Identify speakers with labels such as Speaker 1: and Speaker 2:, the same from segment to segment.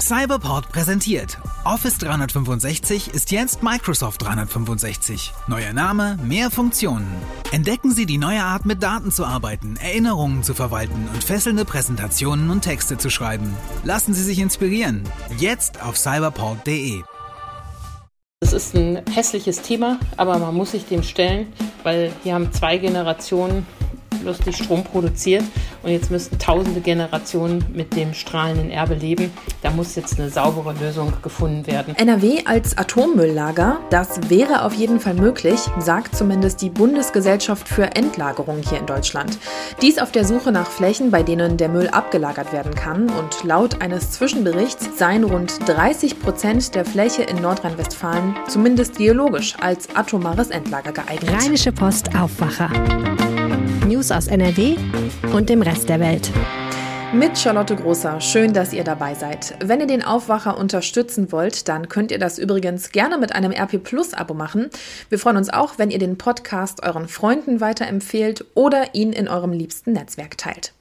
Speaker 1: Cyberport präsentiert. Office 365 ist jetzt Microsoft 365. Neuer Name, mehr Funktionen. Entdecken Sie die neue Art, mit Daten zu arbeiten, Erinnerungen zu verwalten und fesselnde Präsentationen und Texte zu schreiben. Lassen Sie sich inspirieren. Jetzt auf cyberport.de.
Speaker 2: Es ist ein hässliches Thema, aber man muss sich dem stellen, weil hier haben zwei Generationen lustig Strom produziert und jetzt müssten tausende Generationen mit dem strahlenden Erbe leben. Da muss jetzt eine saubere Lösung gefunden werden.
Speaker 3: NRW als Atommülllager, das wäre auf jeden Fall möglich, sagt zumindest die Bundesgesellschaft für Endlagerung hier in Deutschland. Dies auf der Suche nach Flächen, bei denen der Müll abgelagert werden kann und laut eines Zwischenberichts seien rund 30 Prozent der Fläche in Nordrhein-Westfalen zumindest geologisch als atomares Endlager geeignet.
Speaker 4: Rheinische Post Aufwacher. News aus NRW und dem Rest der Welt.
Speaker 3: Mit Charlotte Großer. Schön, dass ihr dabei seid. Wenn ihr den Aufwacher unterstützen wollt, dann könnt ihr das übrigens gerne mit einem RP Plus Abo machen. Wir freuen uns auch, wenn ihr den Podcast euren Freunden weiterempfehlt oder ihn in eurem liebsten Netzwerk teilt.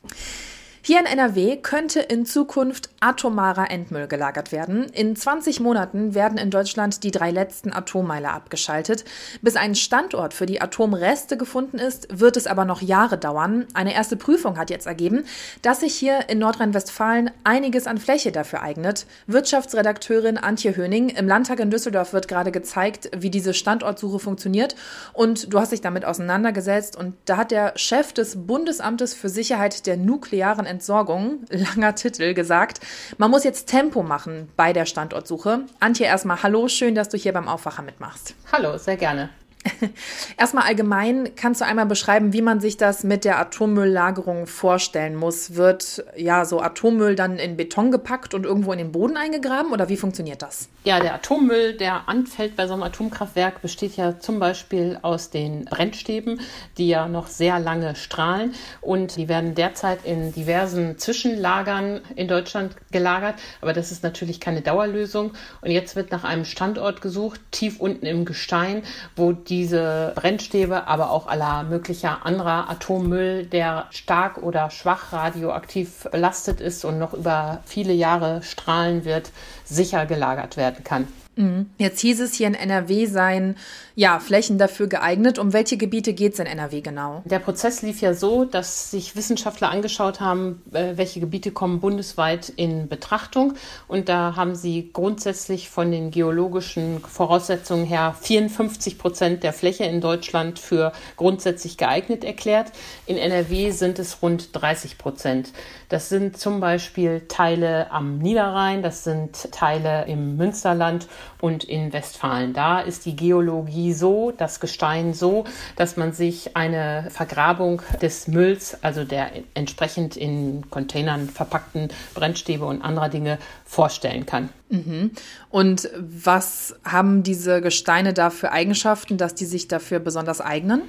Speaker 3: Hier in NRW könnte in Zukunft atomarer Endmüll gelagert werden. In 20 Monaten werden in Deutschland die drei letzten Atommeiler abgeschaltet. Bis ein Standort für die Atomreste gefunden ist, wird es aber noch Jahre dauern. Eine erste Prüfung hat jetzt ergeben, dass sich hier in Nordrhein-Westfalen einiges an Fläche dafür eignet. Wirtschaftsredakteurin Antje Höning im Landtag in Düsseldorf wird gerade gezeigt, wie diese Standortsuche funktioniert. Und du hast dich damit auseinandergesetzt. Und da hat der Chef des Bundesamtes für Sicherheit der nuklearen Entsorgung, langer Titel, gesagt, man muss jetzt Tempo machen bei der Standortsuche. Antje, erstmal hallo, schön, dass du hier beim Aufwacher mitmachst.
Speaker 2: Hallo, sehr gerne.
Speaker 3: Erstmal allgemein, kannst du einmal beschreiben, wie man sich das mit der Atommülllagerung vorstellen muss? Wird ja so Atommüll dann in Beton gepackt und irgendwo in den Boden eingegraben oder wie funktioniert das?
Speaker 2: Ja, der Atommüll, der anfällt bei so einem Atomkraftwerk, besteht ja zum Beispiel aus den Brennstäben, die ja noch sehr lange strahlen und die werden derzeit in diversen Zwischenlagern in Deutschland gelagert. Aber das ist natürlich keine Dauerlösung und jetzt wird nach einem Standort gesucht, tief unten im Gestein, wo die diese Brennstäbe, aber auch aller möglicher anderer Atommüll, der stark oder schwach radioaktiv belastet ist und noch über viele Jahre strahlen wird, sicher gelagert werden kann.
Speaker 3: Mhm. Jetzt hieß es hier in NRW seien ja Flächen dafür geeignet. Um welche Gebiete geht es in NRW genau?
Speaker 2: Der Prozess lief ja so, dass sich Wissenschaftler angeschaut haben, äh, welche Gebiete kommen bundesweit in Betrachtung. Und da haben sie grundsätzlich von den geologischen Voraussetzungen her 54 Prozent der Fläche in Deutschland für grundsätzlich geeignet erklärt. In NRW sind es rund 30 Prozent. Das sind zum Beispiel Teile am Niederrhein, das sind Teile im Münsterland und in Westfalen. Da ist die Geologie so, das Gestein so, dass man sich eine Vergrabung des Mülls, also der entsprechend in Containern verpackten Brennstäbe und anderer Dinge vorstellen kann.
Speaker 3: Mhm. Und was haben diese Gesteine da für Eigenschaften, dass die sich dafür besonders eignen?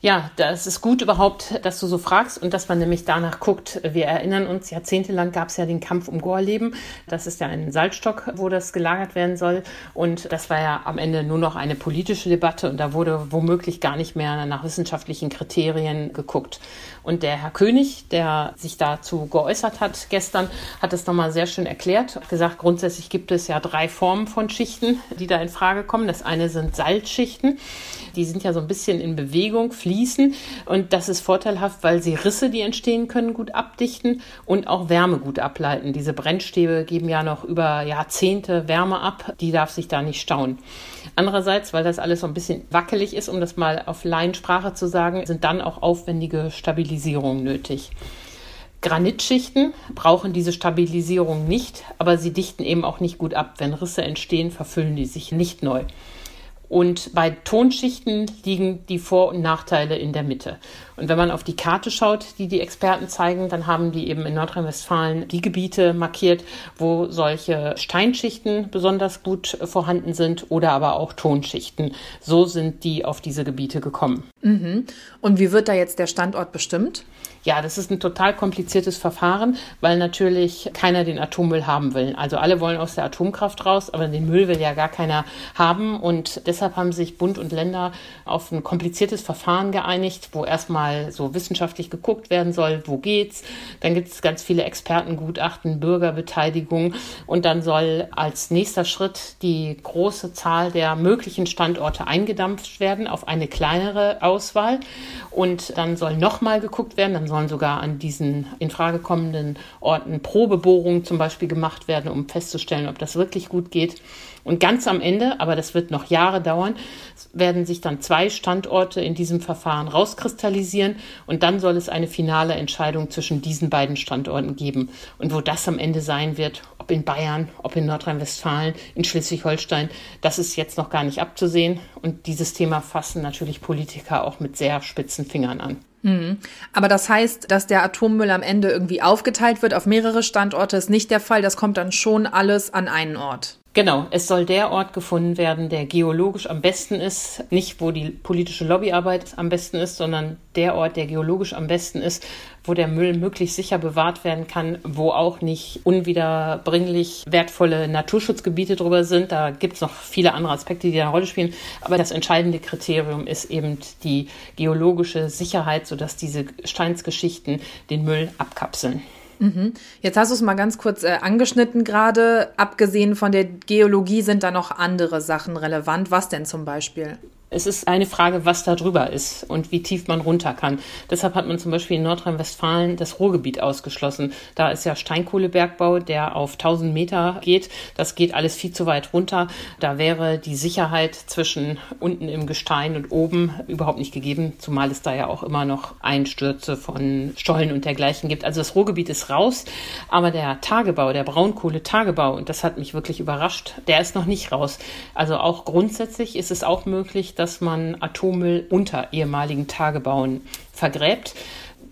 Speaker 2: Ja, das ist gut überhaupt, dass du so fragst und dass man nämlich danach guckt. Wir erinnern uns, jahrzehntelang gab es ja den Kampf um Gorleben. Das ist ja ein Salzstock, wo das gelagert werden soll. Und das war ja am Ende nur noch eine politische Debatte und da wurde womöglich gar nicht mehr nach wissenschaftlichen Kriterien geguckt. Und der Herr König, der sich dazu geäußert hat gestern, hat es nochmal sehr schön erklärt. Hat gesagt, grundsätzlich gibt es ja drei Formen von Schichten, die da in Frage kommen. Das eine sind Salzschichten. Die sind ja so ein bisschen in Bewegung, fließen. Und das ist vorteilhaft, weil sie Risse, die entstehen können, gut abdichten und auch Wärme gut ableiten. Diese Brennstäbe geben ja noch über Jahrzehnte Wärme ab. Die darf sich da nicht stauen. Andererseits, weil das alles so ein bisschen wackelig ist, um das mal auf Laiensprache zu sagen, sind dann auch aufwendige Stabilisierungen nötig. Granitschichten brauchen diese Stabilisierung nicht, aber sie dichten eben auch nicht gut ab. Wenn Risse entstehen, verfüllen die sich nicht neu. Und bei Tonschichten liegen die Vor- und Nachteile in der Mitte. Und wenn man auf die Karte schaut, die die Experten zeigen, dann haben die eben in Nordrhein-Westfalen die Gebiete markiert, wo solche Steinschichten besonders gut vorhanden sind oder aber auch Tonschichten. So sind die auf diese Gebiete gekommen.
Speaker 3: Mhm. Und wie wird da jetzt der Standort bestimmt?
Speaker 2: Ja, das ist ein total kompliziertes Verfahren, weil natürlich keiner den Atommüll haben will. Also alle wollen aus der Atomkraft raus, aber den Müll will ja gar keiner haben. Und deshalb haben sich Bund und Länder auf ein kompliziertes Verfahren geeinigt, wo erstmal so wissenschaftlich geguckt werden soll, wo geht's. Dann gibt es ganz viele Expertengutachten, Bürgerbeteiligung. Und dann soll als nächster Schritt die große Zahl der möglichen Standorte eingedampft werden auf eine kleinere Auswahl. Und dann soll nochmal geguckt werden, dann sollen sogar an diesen in Frage kommenden Orten Probebohrungen zum Beispiel gemacht werden, um festzustellen, ob das wirklich gut geht. Und ganz am Ende, aber das wird noch Jahre dauern, werden sich dann zwei Standorte in diesem Verfahren rauskristallisieren und dann soll es eine finale Entscheidung zwischen diesen beiden Standorten geben. Und wo das am Ende sein wird, ob in Bayern, ob in Nordrhein-Westfalen, in Schleswig-Holstein, das ist jetzt noch gar nicht abzusehen. Und dieses Thema fassen natürlich Politiker auch mit sehr spitzen Fingern an.
Speaker 3: Mhm. Aber das heißt, dass der Atommüll am Ende irgendwie aufgeteilt wird auf mehrere Standorte, ist nicht der Fall. Das kommt dann schon alles an einen Ort.
Speaker 2: Genau, es soll der Ort gefunden werden, der geologisch am besten ist, nicht wo die politische Lobbyarbeit am besten ist, sondern der Ort, der geologisch am besten ist, wo der Müll möglichst sicher bewahrt werden kann, wo auch nicht unwiederbringlich wertvolle Naturschutzgebiete drüber sind. Da gibt es noch viele andere Aspekte, die eine Rolle spielen. Aber das entscheidende Kriterium ist eben die geologische Sicherheit, sodass diese Steinsgeschichten den Müll abkapseln.
Speaker 3: Mhm. Jetzt hast du es mal ganz kurz äh, angeschnitten gerade. Abgesehen von der Geologie sind da noch andere Sachen relevant. Was denn zum Beispiel?
Speaker 2: Es ist eine Frage, was da drüber ist und wie tief man runter kann. Deshalb hat man zum Beispiel in Nordrhein-Westfalen das Ruhrgebiet ausgeschlossen. Da ist ja Steinkohlebergbau, der auf 1000 Meter geht. Das geht alles viel zu weit runter. Da wäre die Sicherheit zwischen unten im Gestein und oben überhaupt nicht gegeben, zumal es da ja auch immer noch Einstürze von Stollen und dergleichen gibt. Also das Ruhrgebiet ist raus, aber der Tagebau, der Braunkohletagebau, und das hat mich wirklich überrascht, der ist noch nicht raus. Also auch grundsätzlich ist es auch möglich, dass man Atommüll unter ehemaligen Tagebauen vergräbt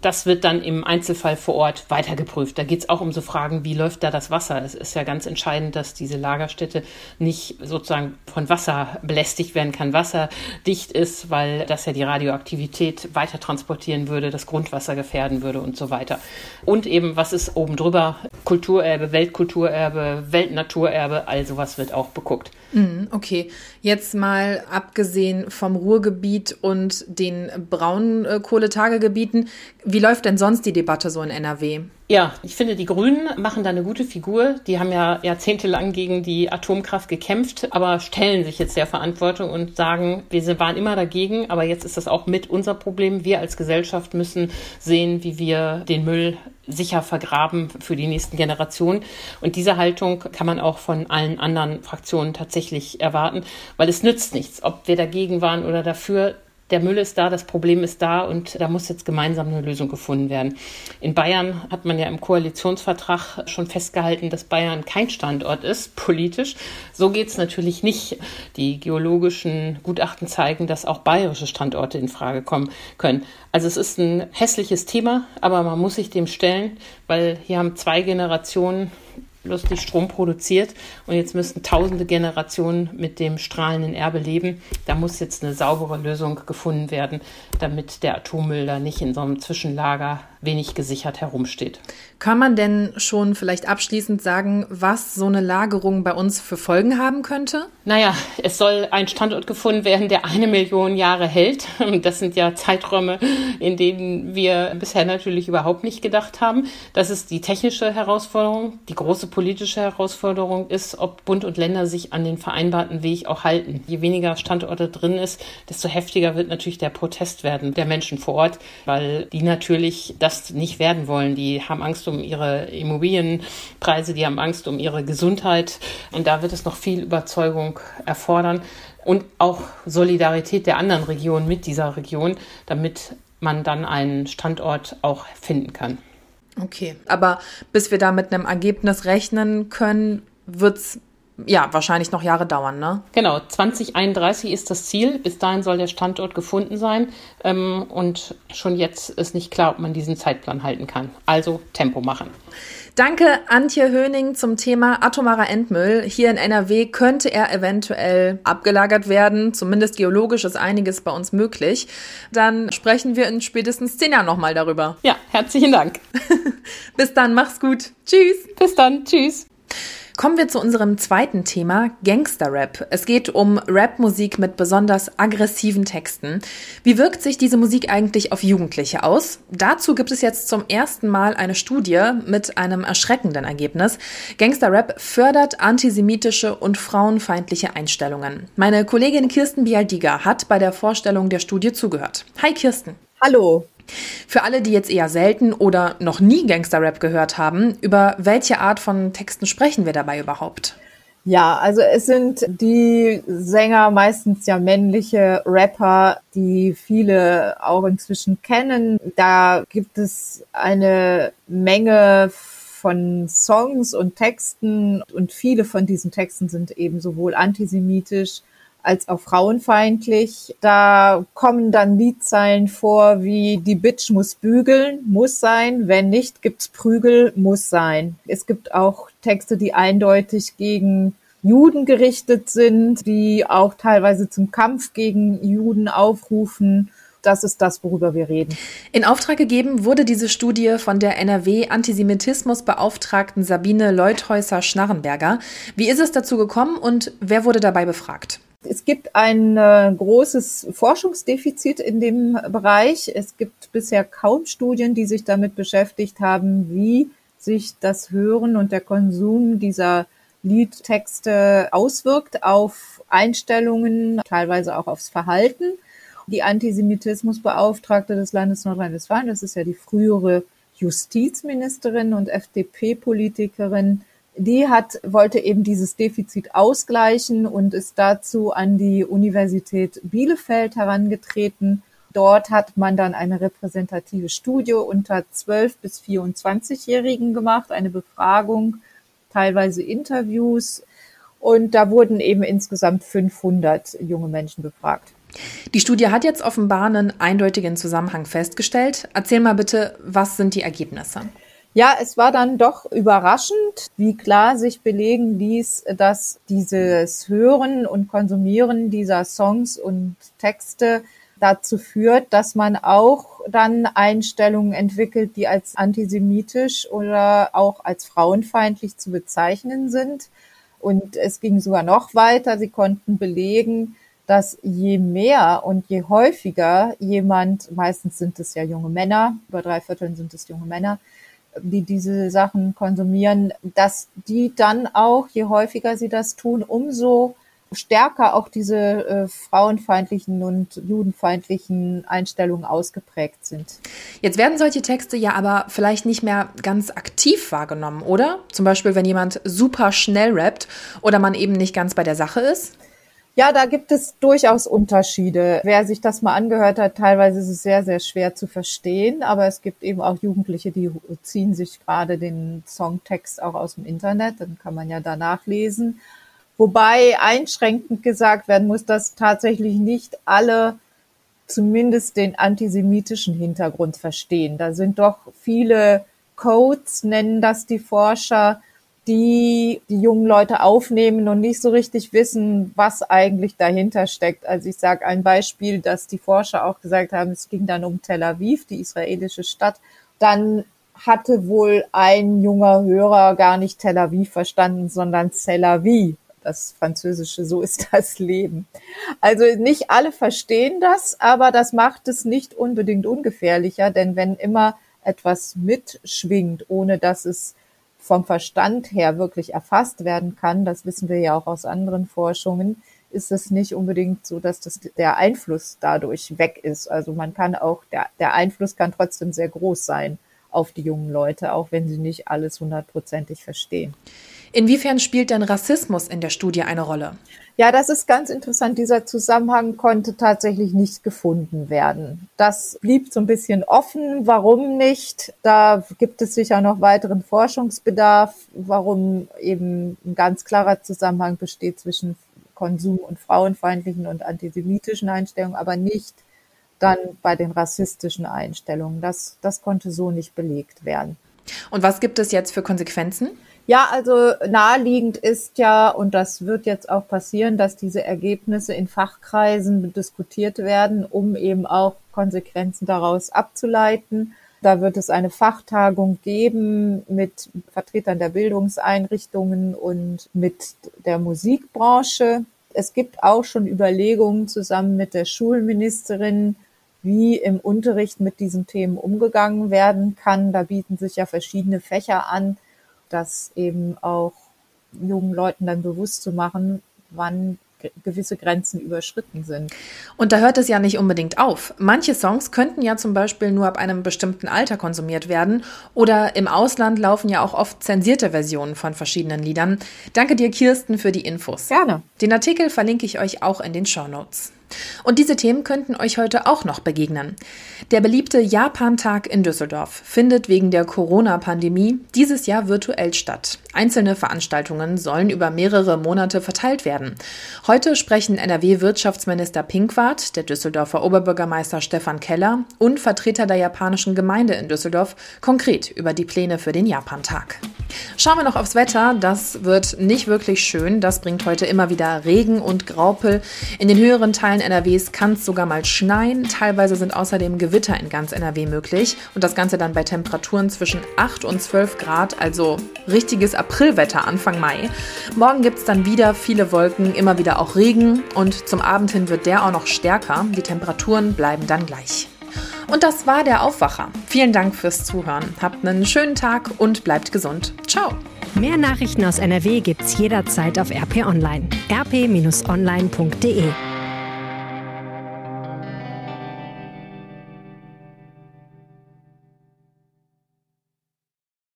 Speaker 2: das wird dann im Einzelfall vor Ort weiter geprüft. Da geht es auch um so Fragen, wie läuft da das Wasser? Es ist ja ganz entscheidend, dass diese Lagerstätte nicht sozusagen von Wasser belästigt werden kann, wasserdicht ist, weil das ja die Radioaktivität weiter transportieren würde, das Grundwasser gefährden würde und so weiter. Und eben, was ist oben drüber? Kulturerbe, Weltkulturerbe, Weltnaturerbe, all sowas wird auch beguckt.
Speaker 3: Mhm, okay, jetzt mal abgesehen vom Ruhrgebiet und den Braunkohletagegebieten, wie läuft denn sonst die Debatte so in NRW?
Speaker 2: Ja, ich finde, die Grünen machen da eine gute Figur. Die haben ja jahrzehntelang gegen die Atomkraft gekämpft, aber stellen sich jetzt der Verantwortung und sagen, wir waren immer dagegen, aber jetzt ist das auch mit unser Problem. Wir als Gesellschaft müssen sehen, wie wir den Müll sicher vergraben für die nächsten Generationen. Und diese Haltung kann man auch von allen anderen Fraktionen tatsächlich erwarten, weil es nützt nichts, ob wir dagegen waren oder dafür der Müll ist da, das Problem ist da und da muss jetzt gemeinsam eine Lösung gefunden werden. In Bayern hat man ja im Koalitionsvertrag schon festgehalten, dass Bayern kein Standort ist, politisch. So geht es natürlich nicht. Die geologischen Gutachten zeigen, dass auch bayerische Standorte in Frage kommen können. Also es ist ein hässliches Thema, aber man muss sich dem stellen, weil hier haben zwei Generationen lustig Strom produziert und jetzt müssten tausende Generationen mit dem strahlenden Erbe leben. Da muss jetzt eine saubere Lösung gefunden werden, damit der Atommüll da nicht in so einem Zwischenlager wenig gesichert herumsteht.
Speaker 3: Kann man denn schon vielleicht abschließend sagen, was so eine Lagerung bei uns für Folgen haben könnte?
Speaker 2: Naja, es soll ein Standort gefunden werden, der eine Million Jahre hält. Das sind ja Zeiträume, in denen wir bisher natürlich überhaupt nicht gedacht haben. Das ist die technische Herausforderung. Die große politische Herausforderung ist, ob Bund und Länder sich an den vereinbarten Weg auch halten. Je weniger Standorte drin ist, desto heftiger wird natürlich der Protest werden der Menschen vor Ort, weil die natürlich das nicht werden wollen. Die haben Angst um ihre Immobilienpreise, die haben Angst um ihre Gesundheit. Und da wird es noch viel Überzeugung erfordern und auch Solidarität der anderen Regionen mit dieser Region, damit man dann einen Standort auch finden kann.
Speaker 3: Okay, aber bis wir da mit einem Ergebnis rechnen können, wird es ja, wahrscheinlich noch Jahre dauern, ne?
Speaker 2: Genau, 2031 ist das Ziel. Bis dahin soll der Standort gefunden sein. Ähm, und schon jetzt ist nicht klar, ob man diesen Zeitplan halten kann. Also Tempo machen.
Speaker 3: Danke, Antje Höning, zum Thema atomarer Endmüll. Hier in NRW könnte er eventuell abgelagert werden. Zumindest geologisch ist einiges bei uns möglich. Dann sprechen wir in spätestens zehn Jahren nochmal darüber.
Speaker 2: Ja, herzlichen Dank.
Speaker 3: Bis dann, mach's gut. Tschüss.
Speaker 2: Bis dann, tschüss.
Speaker 3: Kommen wir zu unserem zweiten Thema, Gangster-Rap. Es geht um Rap-Musik mit besonders aggressiven Texten. Wie wirkt sich diese Musik eigentlich auf Jugendliche aus? Dazu gibt es jetzt zum ersten Mal eine Studie mit einem erschreckenden Ergebnis. Gangster-Rap fördert antisemitische und frauenfeindliche Einstellungen. Meine Kollegin Kirsten Bialdiga hat bei der Vorstellung der Studie zugehört. Hi Kirsten.
Speaker 5: Hallo.
Speaker 3: Für alle, die jetzt eher selten oder noch nie Gangster-Rap gehört haben, über welche Art von Texten sprechen wir dabei überhaupt?
Speaker 5: Ja, also es sind die Sänger, meistens ja männliche Rapper, die viele auch inzwischen kennen. Da gibt es eine Menge von Songs und Texten und viele von diesen Texten sind eben sowohl antisemitisch als auch frauenfeindlich. Da kommen dann Liedzeilen vor wie die Bitch muss bügeln, muss sein, wenn nicht, gibt's Prügel, muss sein. Es gibt auch Texte, die eindeutig gegen Juden gerichtet sind, die auch teilweise zum Kampf gegen Juden aufrufen das ist das, worüber wir reden.
Speaker 3: In Auftrag gegeben wurde diese Studie von der NRW-Antisemitismusbeauftragten Sabine Leuthäuser-Schnarrenberger. Wie ist es dazu gekommen und wer wurde dabei befragt?
Speaker 5: Es gibt ein äh, großes Forschungsdefizit in dem Bereich. Es gibt bisher kaum Studien, die sich damit beschäftigt haben, wie sich das Hören und der Konsum dieser Liedtexte auswirkt auf Einstellungen, teilweise auch aufs Verhalten. Die Antisemitismusbeauftragte des Landes Nordrhein-Westfalen, das ist ja die frühere Justizministerin und FDP-Politikerin, die hat, wollte eben dieses Defizit ausgleichen und ist dazu an die Universität Bielefeld herangetreten. Dort hat man dann eine repräsentative Studie unter 12 bis 24-Jährigen gemacht, eine Befragung, teilweise Interviews. Und da wurden eben insgesamt 500 junge Menschen befragt.
Speaker 3: Die Studie hat jetzt offenbar einen eindeutigen Zusammenhang festgestellt. Erzähl mal bitte, was sind die Ergebnisse?
Speaker 5: Ja, es war dann doch überraschend, wie klar sich belegen ließ, dass dieses Hören und Konsumieren dieser Songs und Texte dazu führt, dass man auch dann Einstellungen entwickelt, die als antisemitisch oder auch als frauenfeindlich zu bezeichnen sind. Und es ging sogar noch weiter. Sie konnten belegen, dass je mehr und je häufiger jemand, meistens sind es ja junge Männer, über drei Vierteln sind es junge Männer, die diese Sachen konsumieren, dass die dann auch, je häufiger sie das tun, umso stärker auch diese äh, frauenfeindlichen und judenfeindlichen Einstellungen ausgeprägt sind.
Speaker 3: Jetzt werden solche Texte ja aber vielleicht nicht mehr ganz aktiv wahrgenommen, oder? Zum Beispiel, wenn jemand super schnell rappt oder man eben nicht ganz bei der Sache ist?
Speaker 5: Ja, da gibt es durchaus Unterschiede. Wer sich das mal angehört hat, teilweise ist es sehr, sehr schwer zu verstehen, aber es gibt eben auch Jugendliche, die ziehen sich gerade den Songtext auch aus dem Internet, dann kann man ja danach lesen. Wobei einschränkend gesagt werden muss, dass tatsächlich nicht alle zumindest den antisemitischen Hintergrund verstehen. Da sind doch viele Codes, nennen das die Forscher, die die jungen Leute aufnehmen und nicht so richtig wissen, was eigentlich dahinter steckt. Also ich sage ein Beispiel, dass die Forscher auch gesagt haben, es ging dann um Tel Aviv, die israelische Stadt. Dann hatte wohl ein junger Hörer gar nicht Tel Aviv verstanden, sondern Tel Aviv. Das Französische, so ist das Leben. Also nicht alle verstehen das, aber das macht es nicht unbedingt ungefährlicher, denn wenn immer etwas mitschwingt, ohne dass es vom Verstand her wirklich erfasst werden kann, das wissen wir ja auch aus anderen Forschungen, ist es nicht unbedingt so, dass das, der Einfluss dadurch weg ist. Also man kann auch, der, der Einfluss kann trotzdem sehr groß sein auf die jungen Leute, auch wenn sie nicht alles hundertprozentig verstehen.
Speaker 3: Inwiefern spielt denn Rassismus in der Studie eine Rolle?
Speaker 5: Ja, das ist ganz interessant. Dieser Zusammenhang konnte tatsächlich nicht gefunden werden. Das blieb so ein bisschen offen. Warum nicht? Da gibt es sicher noch weiteren Forschungsbedarf, warum eben ein ganz klarer Zusammenhang besteht zwischen Konsum und frauenfeindlichen und antisemitischen Einstellungen, aber nicht dann bei den rassistischen Einstellungen. Das, das konnte so nicht belegt werden.
Speaker 3: Und was gibt es jetzt für Konsequenzen?
Speaker 5: Ja, also naheliegend ist ja, und das wird jetzt auch passieren, dass diese Ergebnisse in Fachkreisen diskutiert werden, um eben auch Konsequenzen daraus abzuleiten. Da wird es eine Fachtagung geben mit Vertretern der Bildungseinrichtungen und mit der Musikbranche. Es gibt auch schon Überlegungen zusammen mit der Schulministerin, wie im Unterricht mit diesen Themen umgegangen werden kann. Da bieten sich ja verschiedene Fächer an das eben auch jungen Leuten dann bewusst zu machen, wann gewisse Grenzen überschritten sind.
Speaker 3: Und da hört es ja nicht unbedingt auf. Manche Songs könnten ja zum Beispiel nur ab einem bestimmten Alter konsumiert werden oder im Ausland laufen ja auch oft zensierte Versionen von verschiedenen Liedern. Danke dir, Kirsten, für die Infos.
Speaker 5: Gerne.
Speaker 3: Den Artikel verlinke ich euch auch in den Show Notes. Und diese Themen könnten euch heute auch noch begegnen. Der beliebte Japan-Tag in Düsseldorf findet wegen der Corona-Pandemie dieses Jahr virtuell statt. Einzelne Veranstaltungen sollen über mehrere Monate verteilt werden. Heute sprechen NRW-Wirtschaftsminister Pinkwart, der Düsseldorfer Oberbürgermeister Stefan Keller und Vertreter der japanischen Gemeinde in Düsseldorf konkret über die Pläne für den Japan-Tag. Schauen wir noch aufs Wetter. Das wird nicht wirklich schön. Das bringt heute immer wieder Regen und Graupel. In den höheren Teilen NRWs kann es sogar mal schneien. Teilweise sind außerdem Gewitter in ganz NRW möglich. Und das Ganze dann bei Temperaturen zwischen 8 und 12 Grad, also richtiges Aprilwetter Anfang Mai. Morgen gibt es dann wieder viele Wolken, immer wieder auch Regen. Und zum Abend hin wird der auch noch stärker. Die Temperaturen bleiben dann gleich. Und das war der Aufwacher. Vielen Dank fürs Zuhören. Habt einen schönen Tag und bleibt gesund. Ciao.
Speaker 4: Mehr Nachrichten aus NRW gibt's jederzeit auf RP Online. rp-online.de